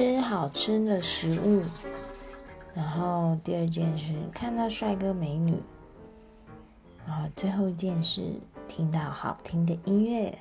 吃好吃的食物。然后第二件事看到帅哥美女。然后最后一件事听到好听的音乐。